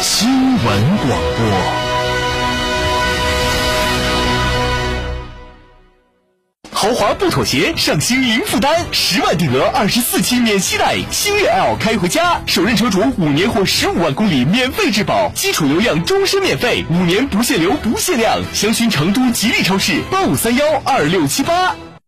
新闻广播。豪华不妥协，上新零负担，十万定额，二十四期免息贷，星越 L 开回家，首任车主五年或十五万公里免费质保，基础油量终身免费，五年不限流不限量，详询成都吉利超市八五三幺二六七八。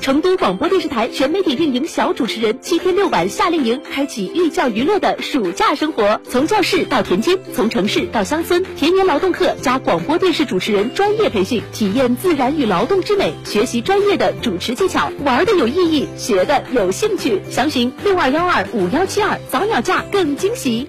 成都广播电视台全媒体运营小主持人七天六晚夏令营，开启寓教于乐的暑假生活，从教室到田间，从城市到乡村，田园劳动课加广播电视主持人专业培训，体验自然与劳动之美，学习专业的主持技巧，玩的有意义，学的有兴趣。详询六二幺二五幺七二，早鸟价更惊喜。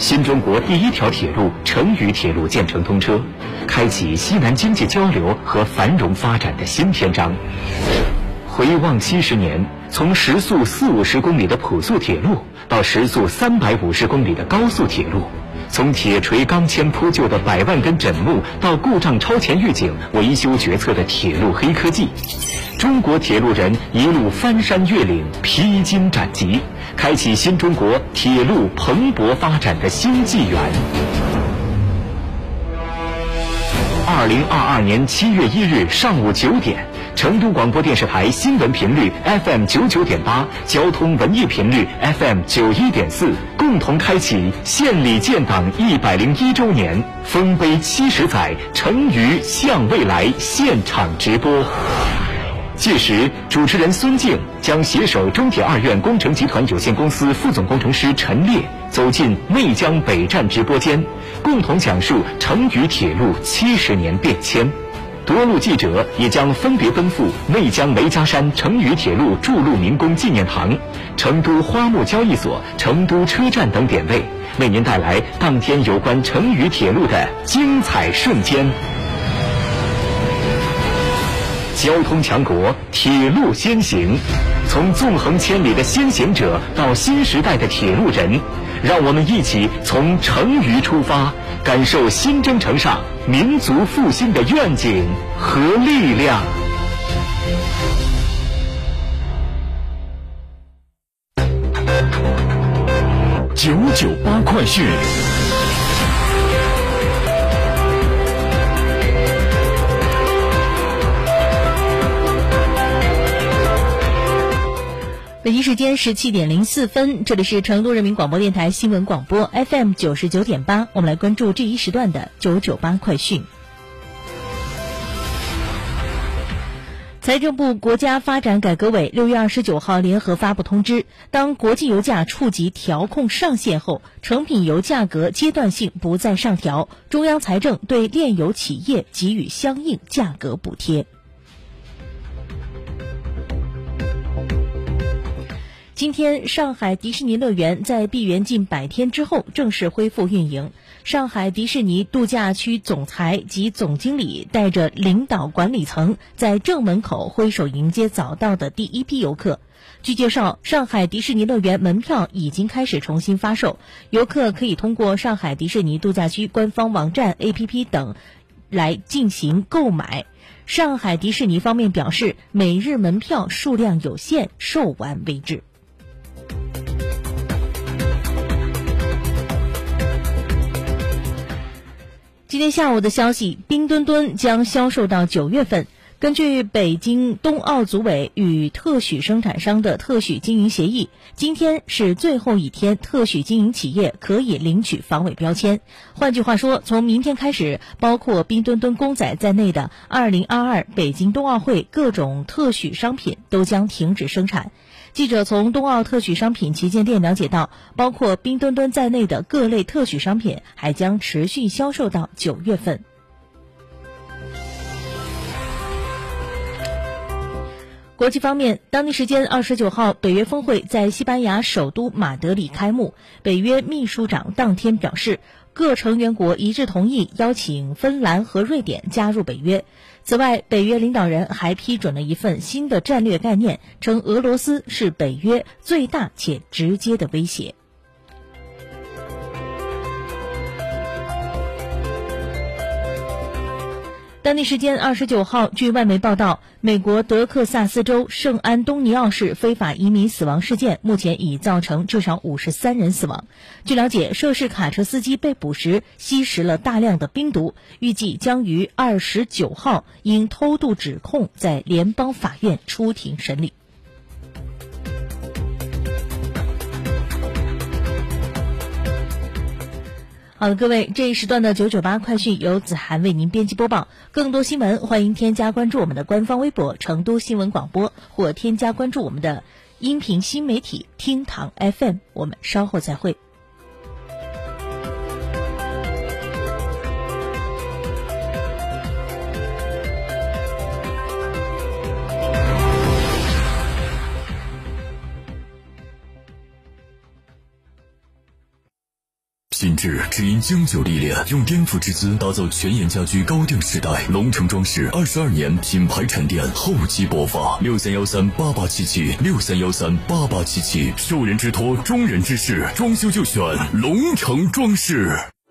新中国第一条铁路成渝铁路建成通车，开启西南经济交流和繁荣发展的新篇章。回望七十年，从时速四五十公里的普速铁路到时速三百五十公里的高速铁路，从铁锤钢钎铺就的百万根枕木到故障超前预警、维修决策的铁路黑科技，中国铁路人一路翻山越岭、披荆斩棘，开启新中国铁路蓬勃发展的新纪元。二零二二年七月一日上午九点，成都广播电视台新闻频率 FM 九九点八，交通文艺频率 FM 九一点四，共同开启县里建党一百零一周年丰碑七十载成渝向未来现场直播。届时，主持人孙静将携手中铁二院工程集团有限公司副总工程师陈烈走进内江北站直播间，共同讲述成渝铁路七十年变迁。多路记者也将分别奔赴内江梅家山成渝铁路筑路民工纪念堂、成都花木交易所、成都车站等点位，为您带来当天有关成渝铁路的精彩瞬间。交通强国，铁路先行，从纵横千里的先行者到新时代的铁路人，让我们一起从成渝出发，感受新征程上民族复兴的愿景和力量。九九八快讯。北京时间十七点零四分，这里是成都人民广播电台新闻广播 FM 九十九点八，我们来关注这一时段的九九八快讯。财政部国家发展改革委六月二十九号联合发布通知，当国际油价触及调控上限后，成品油价格阶段性不再上调，中央财政对炼油企业给予相应价格补贴。今天，上海迪士尼乐园在闭园近百天之后正式恢复运营。上海迪士尼度假区总裁及总经理带着领导管理层在正门口挥手迎接早到的第一批游客。据介绍，上海迪士尼乐园门票已经开始重新发售，游客可以通过上海迪士尼度假区官方网站、APP 等来进行购买。上海迪士尼方面表示，每日门票数量有限，售完为止。今天下午的消息，冰墩墩将销售到九月份。根据北京冬奥组委与特许生产商的特许经营协议，今天是最后一天，特许经营企业可以领取防伪标签。换句话说，从明天开始，包括冰墩墩公仔在内的2022北京冬奥会各种特许商品都将停止生产。记者从冬奥特许商品旗舰店了解到，包括冰墩墩在内的各类特许商品还将持续销售到九月份。国际方面，当地时间二十九号，北约峰会在西班牙首都马德里开幕。北约秘书长当天表示，各成员国一致同意邀请芬兰和瑞典加入北约。此外，北约领导人还批准了一份新的战略概念，称俄罗斯是北约最大且直接的威胁。当地时间二十九号，据外媒报道，美国德克萨斯州圣安东尼奥市非法移民死亡事件目前已造成至少五十三人死亡。据了解，涉事卡车司机被捕时吸食了大量的冰毒，预计将于二十九号因偷渡指控在联邦法院出庭审理。好的，各位，这一时段的九九八快讯由子涵为您编辑播报。更多新闻，欢迎添加关注我们的官方微博“成都新闻广播”，或添加关注我们的音频新媒体“厅堂 FM”。我们稍后再会。品质只因经久历练，用颠覆之姿打造全岩家居高定时代。龙城装饰二十二年品牌沉淀，厚积薄发。六三幺三八八七七，六三幺三八八七七。受人之托，忠人之事，装修就选龙城装饰。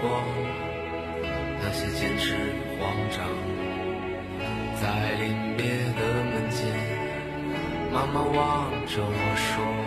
光，那些坚持与慌张，在临别的门前，妈妈望着我说。